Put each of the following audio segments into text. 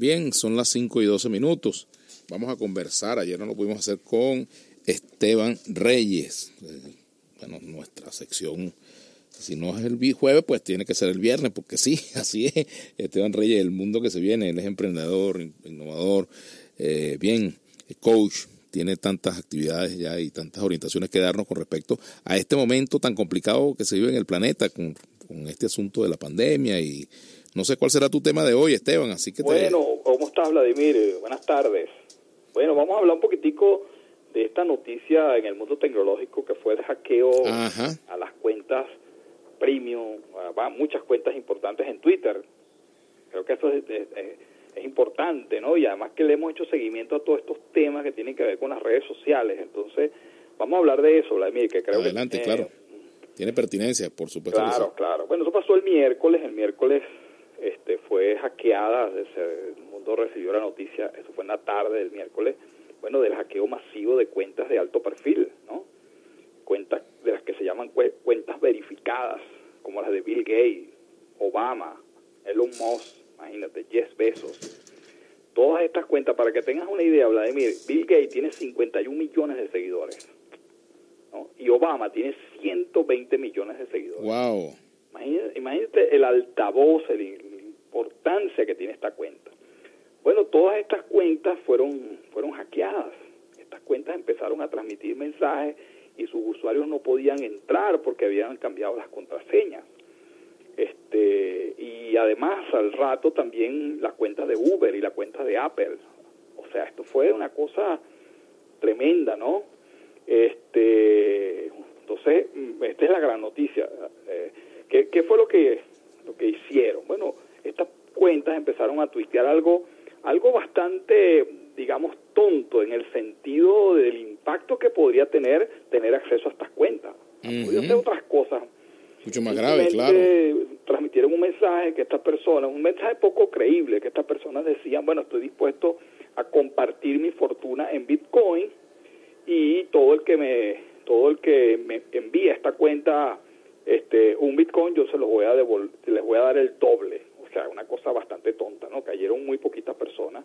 Bien, son las 5 y 12 minutos. Vamos a conversar. Ayer no lo pudimos hacer con Esteban Reyes. Eh, bueno, nuestra sección, si no es el jueves, pues tiene que ser el viernes, porque sí, así es. Esteban Reyes, el mundo que se viene, él es emprendedor, innovador, eh, bien, coach, tiene tantas actividades ya y tantas orientaciones que darnos con respecto a este momento tan complicado que se vive en el planeta con, este asunto de la pandemia y no sé cuál será tu tema de hoy, Esteban, así que Bueno, ¿cómo estás, Vladimir? Buenas tardes. Bueno, vamos a hablar un poquitico de esta noticia en el mundo tecnológico que fue el hackeo a las cuentas premium, a muchas cuentas importantes en Twitter. Creo que eso es, es importante, ¿no? Y además que le hemos hecho seguimiento a todos estos temas que tienen que ver con las redes sociales. Entonces, vamos a hablar de eso, Vladimir, que creo Adelante, que... claro. Tiene pertinencia, por supuesto. Claro, claro. Bueno, eso pasó el miércoles. El miércoles este, fue hackeada, el mundo recibió la noticia, eso fue en la tarde del miércoles, bueno, del hackeo masivo de cuentas de alto perfil, ¿no? Cuentas de las que se llaman cuentas verificadas, como las de Bill Gates, Obama, Elon Musk, imagínate, 10 pesos. Todas estas cuentas, para que tengas una idea, Vladimir, Bill Gates tiene 51 millones de seguidores. Y Obama tiene 120 millones de seguidores. Wow. Imagínate, el altavoz, la importancia que tiene esta cuenta. Bueno, todas estas cuentas fueron, fueron hackeadas. Estas cuentas empezaron a transmitir mensajes y sus usuarios no podían entrar porque habían cambiado las contraseñas. Este, y además al rato también las cuentas de Uber y la cuenta de Apple. O sea, esto fue una cosa tremenda, ¿no? Este, entonces, mm, esta es la gran noticia. Eh, ¿qué, fue lo que, lo que hicieron? Bueno, estas cuentas empezaron a tuitear algo, algo bastante, digamos, tonto en el sentido del impacto que podría tener tener acceso a estas cuentas. Podría hacer otras cosas mucho más grave, claro. Transmitieron un mensaje que estas personas, un mensaje poco creíble, que estas personas decían, bueno, estoy dispuesto a compartir mi fortuna en Bitcoin y todo el que me, todo el que me envía esta cuenta este un Bitcoin, yo se los voy a devolver, les voy a dar el doble. O sea, una cosa bastante tonta, ¿no? Cayeron muy poquitas personas.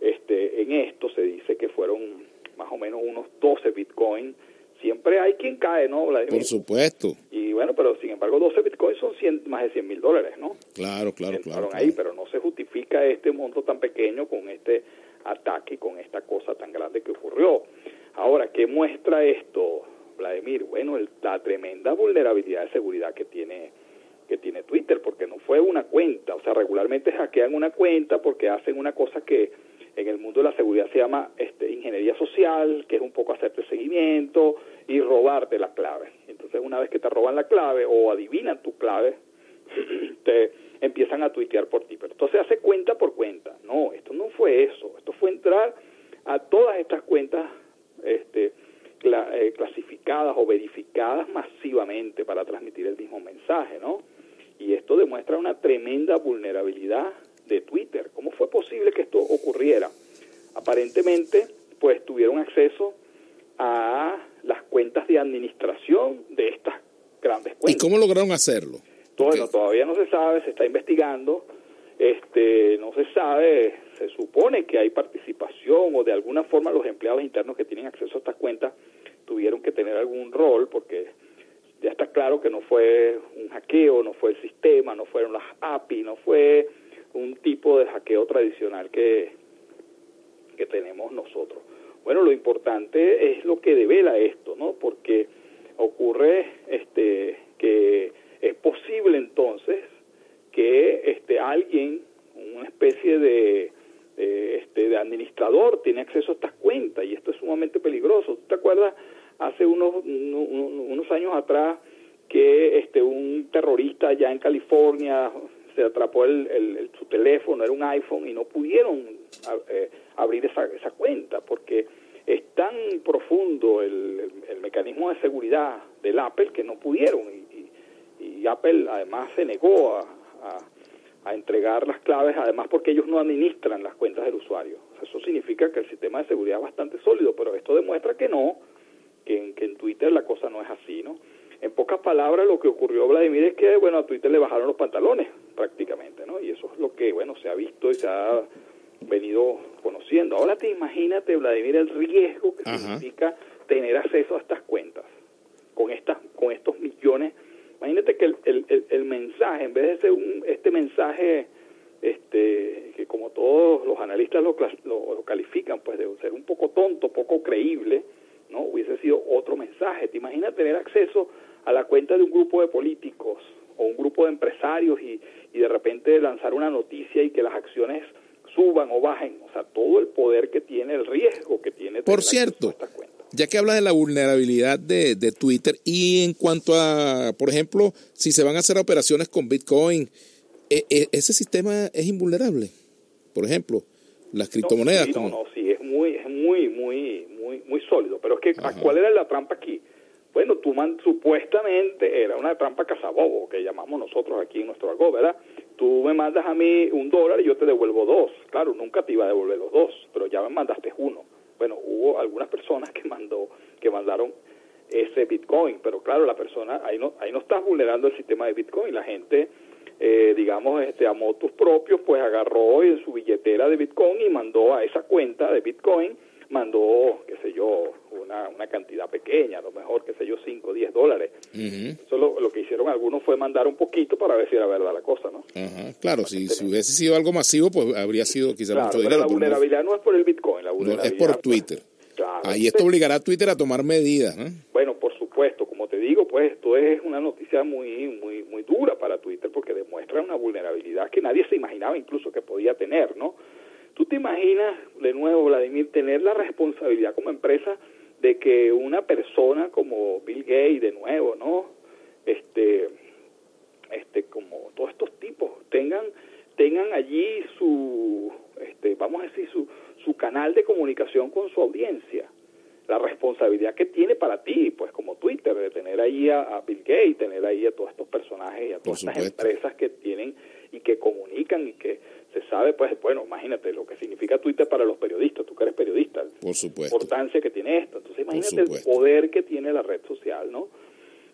Este, en esto se dice que fueron más o menos unos 12 Bitcoin siempre hay quien cae, ¿no? Por supuesto. Y bueno, pero sin embargo 12 bitcoins son más de 100 mil dólares, ¿no? Claro, claro, claro, ahí, pero no se justifica este monto tan pequeño con este ataque, con esta cosa tan grande que ocurrió. Ahora, ¿qué muestra esto, Vladimir? Bueno, la tremenda vulnerabilidad de seguridad que tiene que tiene Twitter, porque no fue una cuenta, o sea, regularmente hackean una cuenta porque hacen una cosa que en el mundo de la seguridad se llama este, ingeniería social, que es un poco hacerte seguimiento y robarte la clave. Entonces, una vez que te roban la clave o adivinan tu clave, te empiezan a tuitear por ti. Pero entonces hace cuenta por cuenta. No, esto no fue eso. Esto fue entrar a todas estas cuentas este, eh, clasificadas o verificadas masivamente para transmitir el mismo mensaje, ¿no? Y esto demuestra una tremenda vulnerabilidad de Twitter. ¿Cómo fue posible que esto ocurriera? Aparentemente, pues tuvieron acceso a las cuentas de administración de estas grandes cuentas. ¿Y cómo lograron hacerlo? Bueno, todavía no se sabe, se está investigando, este, no se sabe, se supone que hay participación o de alguna forma los empleados internos que tienen acceso a estas cuentas tuvieron que tener algún rol porque ya está claro que no fue un hackeo, no fue el sistema, no fueron las API, no fue un tipo de hackeo tradicional que, que tenemos nosotros. Bueno, lo importante es lo que devela esto, ¿no? Porque ocurre este que es posible entonces que este alguien, una especie de, este de administrador tiene acceso a estas cuentas y esto es sumamente peligroso. ¿Tú te acuerdas hace unos unos años atrás que este un terrorista allá en California se atrapó el, su teléfono, era un iPhone, y no pudieron eh, abrir esa, esa cuenta porque es tan profundo el, mecanismo de seguridad del Apple que no pudieron. Y, Apple además se negó a, a, entregar las claves, además porque ellos no administran las cuentas del usuario. eso significa que el sistema de seguridad es bastante sólido, pero esto demuestra que no, que en, que en Twitter la cosa no es así, ¿no? En pocas palabras, lo que ocurrió, Vladimir, es que, bueno, a Twitter le bajaron los pantalones prácticamente, ¿no? Y eso es lo que, bueno, se ha visto y se ha venido conociendo. Ahora te imagínate, Vladimir, el riesgo que significa tener acceso a estas cuentas con estas con estos millones. Imagínate que el, el, el, mensaje, en vez de ser un, este mensaje este que como todos los analistas lo, lo, califican, pues de ser un poco tonto, poco creíble, ¿no? Hubiese sido otro mensaje. ¿Te imaginas tener acceso a la cuenta de un grupo de políticos o un grupo de empresarios y, y de repente lanzar una noticia y que las acciones suban o bajen? O sea, todo el poder que tiene, el riesgo que tiene. Por cierto, ya que hablas de la vulnerabilidad de, de Twitter y en cuanto a, por ejemplo, si se van a hacer operaciones con Bitcoin, e, e, ese sistema es invulnerable. Por ejemplo, las criptomonedas. No, no, sí, es muy, es muy, muy, muy, sólido. Pero es que, ¿cuál era la trampa aquí? Bueno, tú man, supuestamente era una trampa cazabobo, que llamamos nosotros aquí en nuestro algo, ¿verdad? Tú me mandas a mí un dólar y yo te devuelvo dos. Claro, nunca te iba a devolver los dos, pero ya me mandaste uno. Bueno, hubo algunas personas que mandó, que mandaron ese Bitcoin, pero claro, la persona, ahí no, ahí no estás vulnerando el sistema de Bitcoin, la gente eh, digamos, este, a motos propios, pues agarró en su billetera de Bitcoin y mandó a esa cuenta de Bitcoin, mandó, qué sé yo, una, una cantidad pequeña, a lo mejor, qué sé yo, 5 o 10 dólares. Eso lo, que hicieron algunos fue mandar un poquito para ver si era verdad la cosa, ¿no? Claro, si, si, hubiese sido algo masivo, pues habría sido quizás mucho dinero. la vulnerabilidad no es por el Bitcoin, la vulnerabilidad es por Twitter. Ahí esto obligará a Twitter a tomar medidas, ¿no? Bueno, por supuesto, como te digo, pues esto es una noticia muy, muy, muy dura para Twitter porque demuestra una vulnerabilidad que nadie se imaginaba incluso que podía tener, ¿no? ¿Tú te imaginas, de nuevo, Vladimir, tener la responsabilidad como empresa de que una persona como Bill Gates, de nuevo, ¿no? Este, este, como todos estos tipos tengan, tengan allí su, este, vamos a decir, su, su canal de comunicación con su audiencia la responsabilidad que tiene para ti, pues como Twitter, de tener ahí a, Bill Gates, tener ahí a todos estos personajes y a todas estas empresas que tienen y que comunican y que se sabe, pues bueno, imagínate lo que significa Twitter para los periodistas, tú que eres periodista, Por supuesto. la importancia que tiene esto. Entonces imagínate el poder que tiene la red social, ¿no?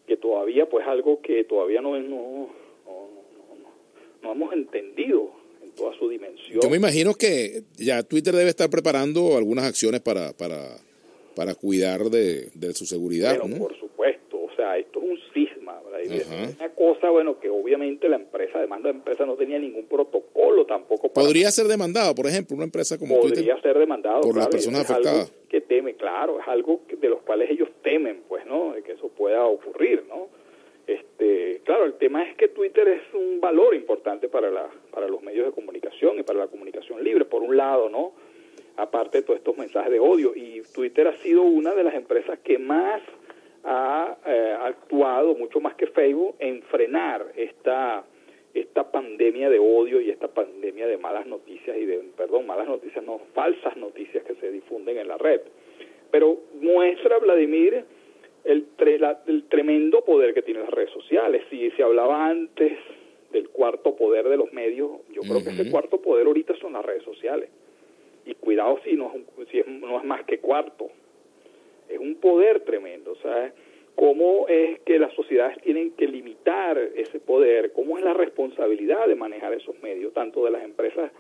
Que todavía, pues algo que todavía no, no, no, no, no hemos entendido en toda su dimensión. Yo me imagino que ya Twitter debe estar preparando algunas acciones para, para para cuidar de, su seguridad. Bueno, por supuesto, o sea, esto es un cisma, una cosa, bueno, que obviamente la empresa, demanda de empresa no tenía ningún protocolo tampoco. Podría ser demandado, por ejemplo, una empresa como Podría ser demandado. Por las personas afectadas. Que teme, claro, es algo de los cuales ellos temen, pues, ¿no? De que eso pueda ocurrir, ¿no? Este, claro, el tema es que Twitter es un valor importante para, la, para los medios de comunicación y para la comunicación libre, por un lado, ¿no? aparte de todos estos mensajes de odio. Y Twitter ha sido una de las empresas que más ha eh, actuado, mucho más que Facebook, en frenar esta, esta pandemia de odio y esta pandemia de malas noticias y de, perdón, malas noticias, no, falsas noticias que se difunden en la red. Pero muestra, Vladimir, el, el tremendo poder que tienen las redes sociales. Si se hablaba antes del cuarto poder de los medios, yo creo que ese cuarto poder ahorita son las redes sociales y cuidado si no, si no es más que cuarto. Es un poder tremendo, ¿sabes? ¿Cómo es que las sociedades tienen que limitar ese poder? ¿Cómo es la responsabilidad de manejar esos medios, tanto de las empresas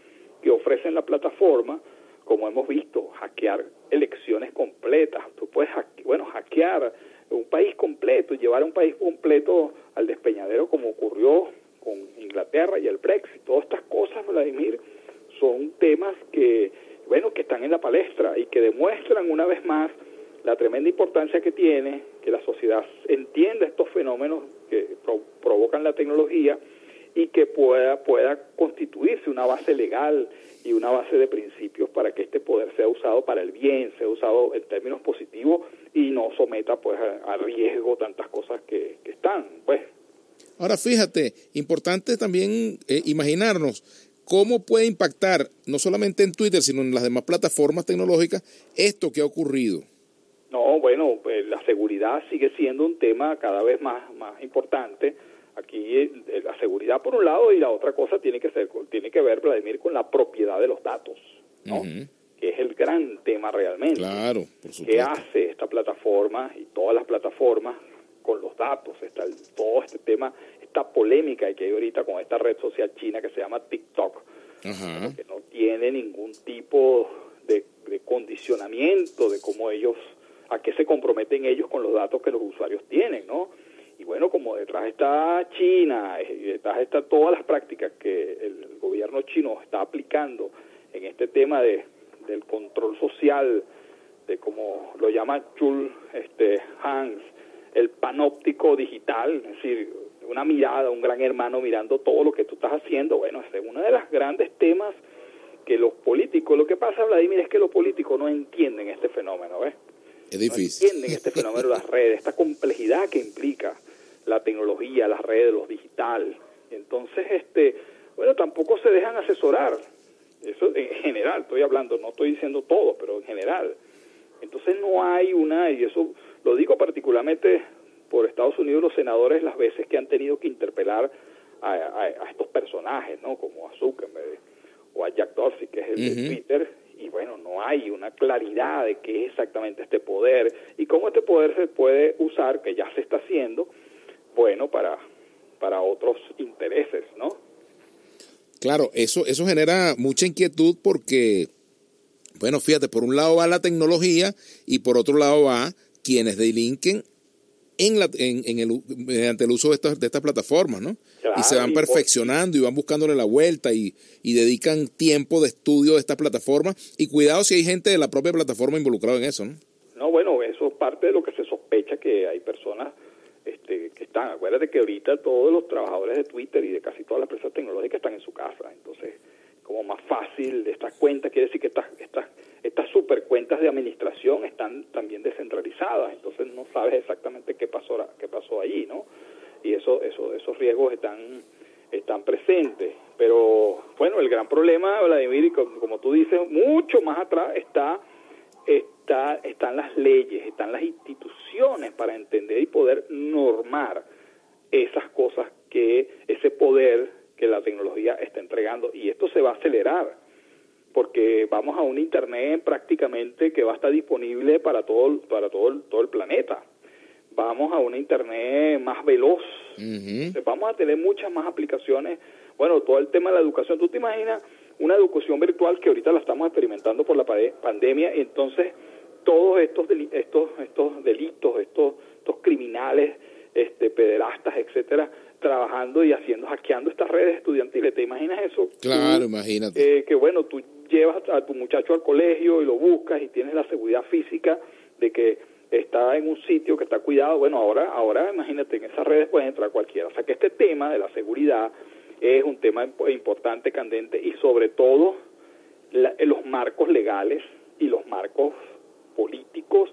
que ofrecen la plataforma, como hemos visto, hackear elecciones completas? Tú puedes, bueno, hackear un país completo, llevar un país completo al despeñadero como ocurrió con Inglaterra y el Brexit. Todas estas cosas, Vladimir, son temas que bueno, que están en la palestra y que demuestran una vez más la tremenda importancia que tiene que la sociedad entienda estos fenómenos que provocan la tecnología y que pueda, pueda constituirse una base legal y una base de principios para que este poder sea usado para el bien, sea usado en términos positivos y no someta pues a, riesgo tantas cosas que, están. pues. Ahora fíjate, importante también eh, imaginarnos ¿Cómo puede impactar, no solamente en Twitter, sino en las demás plataformas tecnológicas, esto que ha ocurrido? No, bueno, pues la seguridad sigue siendo un tema cada vez más, más importante. Aquí eh, la seguridad por un lado y la otra cosa tiene que ser tiene que ver Vladimir con la propiedad de los datos, ¿no? Que es el gran tema realmente. Claro, por supuesto. ¿Qué hace esta plataforma y todas las plataformas con los datos? Está todo este tema esta polémica que hay ahorita con esta red social china que se llama TikTok, que no tiene ningún tipo de, de condicionamiento de cómo ellos, a qué se comprometen ellos con los datos que los usuarios tienen, ¿no? Y bueno, como detrás está China, y detrás está todas las prácticas que el gobierno chino está aplicando en este tema de, del control social, de como lo llama Chul este, Hans, el panóptico digital, es decir, una mirada, un gran hermano mirando todo lo que tú estás haciendo, bueno, es uno de los grandes temas que los políticos, lo que pasa, Vladimir, es que los políticos no entienden este fenómeno, ¿ves? Es difícil. No entienden este fenómeno de las redes, esta complejidad que implica la tecnología, las redes, los digital. Entonces, este, bueno, tampoco se dejan asesorar. Eso en general, estoy hablando, no estoy diciendo todo, pero en general. Entonces no hay una, y eso lo digo particularmente por Estados Unidos, los senadores las veces que han tenido que interpelar a, a, estos personajes, ¿no? Como a Zuckerberg o a Jack Dorsey, que es el de Twitter, y bueno, no hay una claridad de qué es exactamente este poder y cómo este poder se puede usar, que ya se está haciendo, bueno para, para otros intereses, ¿no? Claro, eso, eso genera mucha inquietud porque, bueno, fíjate, por un lado va la tecnología y por otro lado va quienes delinquen en la, en, el, mediante el uso de estas, de estas plataformas, ¿no? Y se van perfeccionando y van buscándole la vuelta y, y dedican tiempo de estudio de estas plataformas. Y cuidado si hay gente de la propia plataforma involucrada en eso, ¿no? No, bueno, eso es parte de lo que se sospecha que hay personas este, que están. Acuérdate que ahorita todos los trabajadores de Twitter y de casi todas las empresas tecnológicas están en su casa. Entonces, como más fácil, estas cuentas, quiere decir que estas, estas, estas super cuentas de administración están también descentralizadas. Entonces, no sabes exactamente qué pasó, qué pasó allí, ¿no? Y eso, eso, esos riesgos están están presentes. Pero bueno, el gran problema, Vladimir, como tú dices, mucho más atrás está está, están las leyes, están las instituciones para entender y poder normar esas cosas que ese poder que la tecnología está entregando y esto se va a acelerar porque vamos a un internet prácticamente que va a estar disponible para todo para todo todo el planeta vamos a un internet más veloz vamos a tener muchas más aplicaciones bueno todo el tema de la educación tú te imaginas una educación virtual que ahorita la estamos experimentando por la pandemia, entonces todos estos estos estos delitos, estos estos criminales, este pederastas, etcétera, trabajando y haciendo hackeando estas redes estudiantiles. ¿Te imaginas eso? Claro, imagínate. Eh, que bueno, tú llevas a tu muchacho al colegio y lo buscas y tienes la seguridad física de que está en un sitio que está cuidado. Bueno, ahora ahora imagínate en esas redes puede entrar cualquiera. O sea, que este tema de la seguridad es un tema importante, candente, y sobre todo los marcos legales y los marcos políticos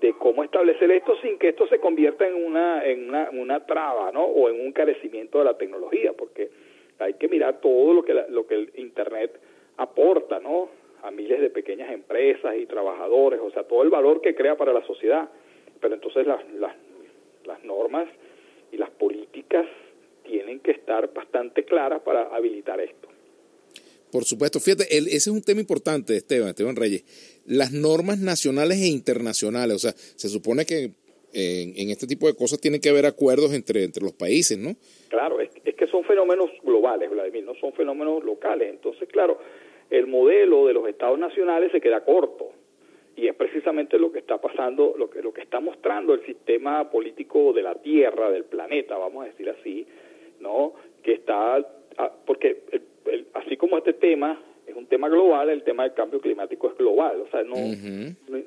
de cómo establecer esto sin que esto se convierta en una, en una, una traba, ¿no? O en un carecimiento de la tecnología, porque hay que mirar todo lo que, lo que el Internet aporta, ¿no? A miles de pequeñas empresas y trabajadores, o sea, todo el valor que crea para la sociedad. Pero entonces las, las, las normas y las políticas tienen que estar bastante claras para habilitar esto. Por supuesto, fíjate, ese es un tema importante, Esteban, Esteban Reyes. Las normas nacionales e internacionales, o sea, se supone que en, este tipo de cosas tienen que haber acuerdos entre, entre los países, ¿no? Claro, es, es que son fenómenos globales, Vladimir, no son fenómenos locales. Entonces, claro, el modelo de los estados nacionales se queda corto y es precisamente lo que está pasando, lo que, lo que está mostrando el sistema político de la Tierra, del planeta, vamos a decir así, ¿no? Que está, ah, porque así como este tema es un tema global, el tema del cambio climático es global, o sea, no,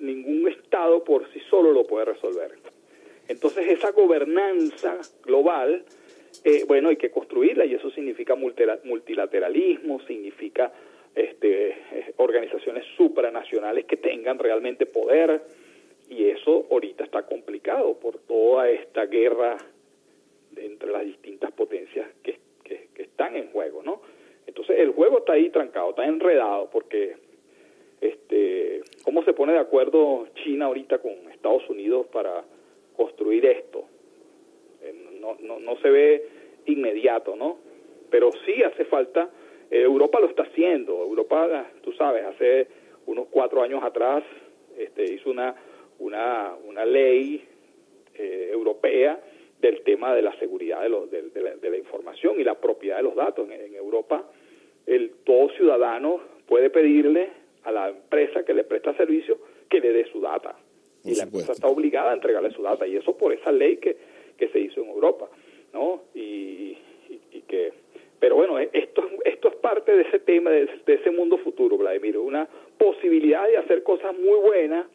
ningún estado por sí solo lo puede resolver. Entonces esa gobernanza global, eh, bueno, hay que construirla y eso significa multilateralismo, significa este, eh, organizaciones supranacionales que tengan realmente poder y eso ahorita está complicado por toda esta guerra entre las distintas potencias que, que, están en juego, ¿no? Entonces el juego está ahí trancado, está enredado, porque este, ¿cómo se pone de acuerdo China ahorita con Estados Unidos para construir esto? Eh, no, no, no se ve inmediato, ¿no? Pero sí hace falta, eh, Europa lo está haciendo, Europa, tú sabes, hace unos cuatro años atrás este, hizo una, una, una ley eh, europea del tema de la seguridad de, los, de, la, información y la propiedad de los datos. En, Europa, el, todo ciudadano puede pedirle a la empresa que le presta servicio que le dé su data. y la empresa está obligada a entregarle su data. Y eso por esa ley que, que se hizo en Europa. ¿no? Y, que... Pero bueno, esto, esto es parte de ese tema, de, ese mundo futuro, Vladimir. Una posibilidad de hacer cosas muy buenas,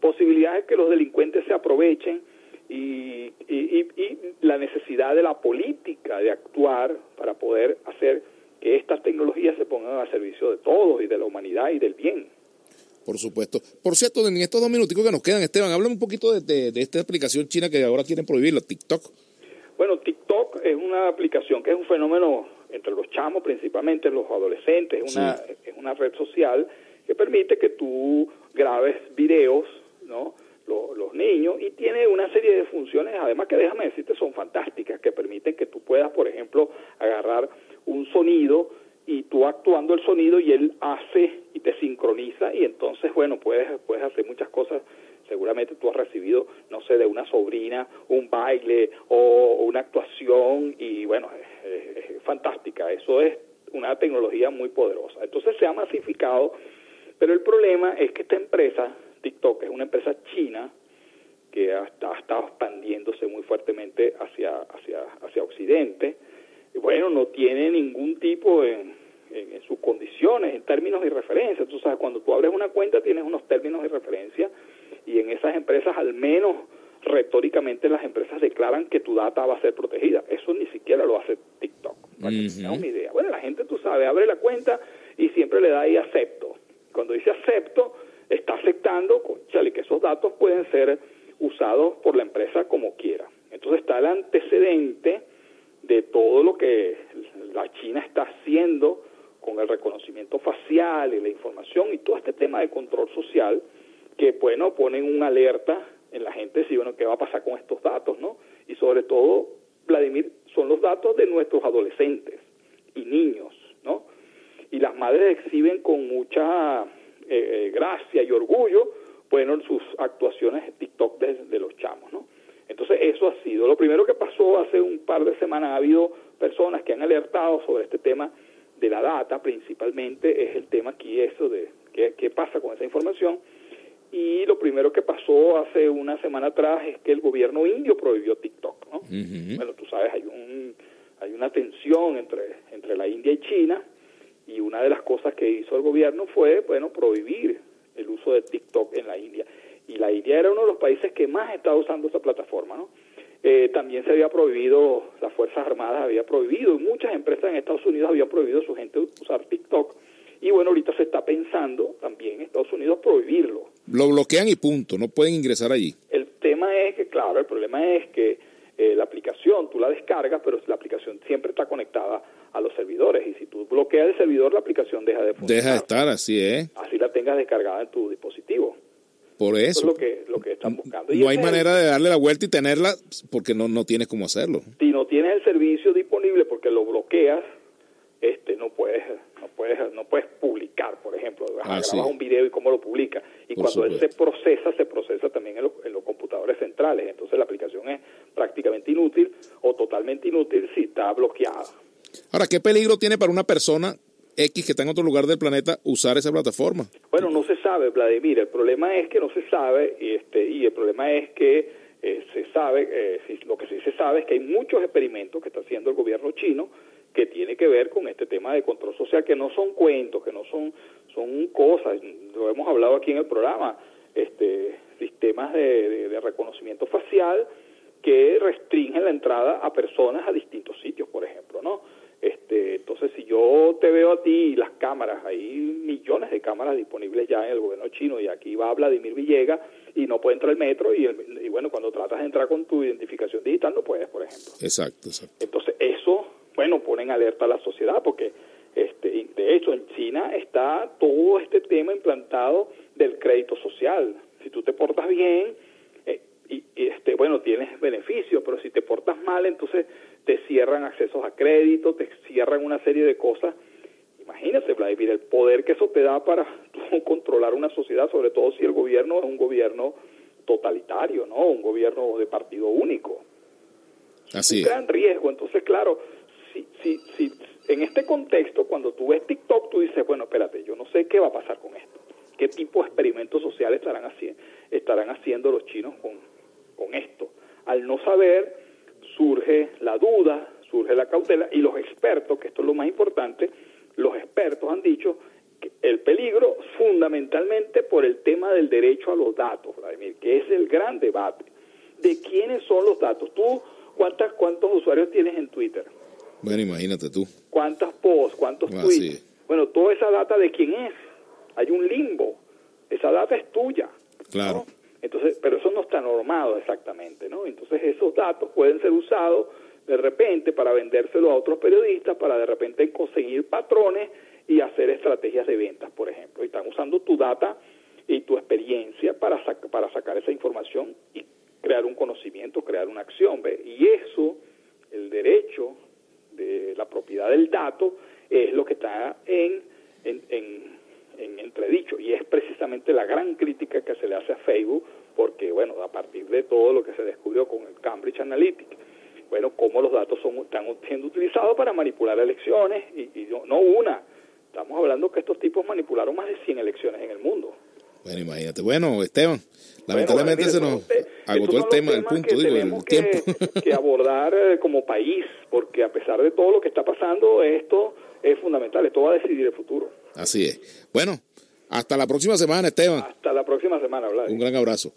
posibilidades que los delincuentes se aprovechen y, y, y, la necesidad de la política de actuar para poder hacer que estas tecnologías se pongan al servicio de todos y de la humanidad y del bien. Por supuesto. Por cierto, en estos dos minutos que nos quedan, Esteban, háblame un poquito de, de, esta aplicación china que ahora quieren prohibirla, TikTok. Bueno, TikTok es una aplicación que es un fenómeno entre los chamos, principalmente los adolescentes, es una, es una red social que permite que tú grabes videos, ¿no? los, niños y tiene una serie de funciones, además que déjame decirte, son fantásticas, que permiten que tú puedas, por ejemplo, agarrar un sonido y tú actuando el sonido y él hace y te sincroniza y entonces, bueno, puedes, puedes hacer muchas cosas. Seguramente tú has recibido, no sé, de una sobrina, un baile o una actuación y bueno, es fantástica. Eso es una tecnología muy poderosa. Entonces se ha masificado, pero el problema es que esta empresa TikTok es una empresa china que ha, estado expandiéndose muy fuertemente hacia, hacia, hacia Occidente. Bueno, no tiene ningún tipo en, en, sus condiciones, en términos y referencias. Tú sabes, cuando tú abres una cuenta tienes unos términos y referencias y en esas empresas al menos retóricamente las empresas declaran que tu data va a ser protegida. Eso ni siquiera lo hace TikTok. Para una idea. Bueno, la gente, tú sabes, abre la cuenta y siempre le da ahí acepto. Cuando dice acepto, está afectando, que esos datos pueden ser usados por la empresa como quiera. Entonces está el antecedente de todo lo que la China está haciendo con el reconocimiento facial y la información y todo este tema de control social que, bueno, ponen una alerta en la gente si, bueno, ¿qué va a pasar con estos datos, no? Y sobre todo, Vladimir, son los datos de nuestros adolescentes y niños, ¿no? Y las madres exhiben con mucha eh, gracia y orgullo, bueno, sus actuaciones TikTok de, los chamos, ¿no? Entonces eso ha sido. Lo primero que pasó hace un par de semanas, ha habido personas que han alertado sobre este tema de la data, principalmente es el tema aquí eso de qué pasa con esa información. Y lo primero que pasó hace una semana atrás es que el gobierno indio prohibió TikTok, ¿no? Bueno, tú sabes, hay un hay una tensión entre entre la India y China y una de las cosas que hizo el gobierno fue, bueno, prohibir el uso de TikTok en la India. Y la India era uno de los países que más estaba usando esa plataforma, ¿no? Eh, también se había prohibido, las Fuerzas Armadas había prohibido, y muchas empresas en Estados Unidos habían prohibido a su gente usar TikTok. Y bueno, ahorita se está pensando también en Estados Unidos prohibirlo. Lo bloquean y punto, no pueden ingresar allí. El tema es que, claro, el problema es que eh, la aplicación, tú la descargas, pero la aplicación siempre está conectada a los servidores y si tú bloqueas el servidor, la aplicación deja de funcionar. Deja de estar, así es. Así la tengas descargada en tu dispositivo. Por eso. es lo que, lo que están buscando. no hay manera de darle la vuelta y tenerla porque no, no tienes cómo hacerlo. Si no tienes el servicio disponible porque lo bloqueas, este no puedes no puedes no puedes publicar por ejemplo ah, grabas un video y cómo lo publica. Y cuando él se procesa se procesa también en, los computadores centrales. Entonces la aplicación es prácticamente inútil o totalmente inútil si está bloqueada. Ahora qué peligro tiene para una persona X que está en otro lugar del planeta usar esa plataforma bueno no se sabe Vladimir. El problema es que no se sabe y este y el problema es que eh, se sabe, eh, lo que sí se sabe es que hay muchos experimentos que está haciendo el gobierno chino que tiene que ver con este tema de control social, que no son cuentos, que no son, son cosas, lo hemos hablado aquí en el programa, este, sistemas de, reconocimiento facial que restringen la entrada a personas a distintos sitios, por ejemplo, ¿no? Este, entonces, si yo te veo a ti y las cámaras, hay millones de cámaras disponibles ya en el gobierno chino y aquí va Vladimir Villegas y no puede entrar el metro y, y bueno, cuando tratas de entrar con tu identificación digital no puedes, por ejemplo. Exacto, exacto. Entonces, eso bueno, ponen alerta a la sociedad porque este, de hecho en China está todo este tema implantado del crédito social. Si tú te portas bien, eh, y, este, bueno, tienes beneficios, pero si te portas mal, entonces te cierran accesos a crédito, te cierran una serie de cosas. Imagínate, Vladimir, el poder que eso te da para controlar una sociedad, sobre todo si el gobierno es un gobierno totalitario, ¿no? Un gobierno de partido único. Así un gran riesgo. Entonces, claro, si, si, si, en este contexto, cuando tú ves TikTok, tú dices, bueno, espérate, yo no sé qué va a pasar con esto. ¿Qué tipo de experimentos sociales estarán, haciendo estarán haciendo los chinos con, con esto? Al no saber, surge la duda, surge la cautela y los expertos, que esto es lo más importante, los expertos han dicho que el peligro fundamentalmente por el tema del derecho a los datos, Vladimir, que es el gran debate. ¿De quiénes son los datos? ¿Tú cuántas, cuántos usuarios tienes en Twitter? Bueno, imagínate tú. ¿Cuántas posts? ¿Cuántos Ah, tweets? sí. Bueno, toda esa data de quién es. Hay un limbo. Esa data es tuya. Claro. ¿no? Entonces, pero eso no está normado exactamente, ¿no? Entonces esos datos pueden ser usados de repente para vendérselo a otros periodistas, para de repente conseguir patrones y hacer estrategias de ventas, por ejemplo. Y están usando tu data y tu experiencia para, sac- para sacar esa información y crear un conocimiento, crear una acción. ¿ve? Y eso, el derecho de la propiedad del dato, es lo que está en, en, en, en entredicho. Y es precisamente la gran crítica que se le hace a Facebook, porque, bueno, a partir de todo lo que se descubrió con el Cambridge Analytica, bueno, cómo los datos son, están siendo utilizados para manipular elecciones, y, y no, no una. Estamos hablando que estos tipos manipularon más de 100 elecciones en el mundo. Bueno, imagínate. Bueno, Esteban, lamentablemente Bueno, se mire, nos agotó el tema, el punto, que digo, tenemos el que- tiempo. que abordar eh, como país, porque a pesar de todo lo que está pasando, esto es fundamental, esto va a decidir el futuro. Así es. Bueno, hasta la próxima semana, Esteban. Hasta la próxima semana, Vlad. Un gran abrazo.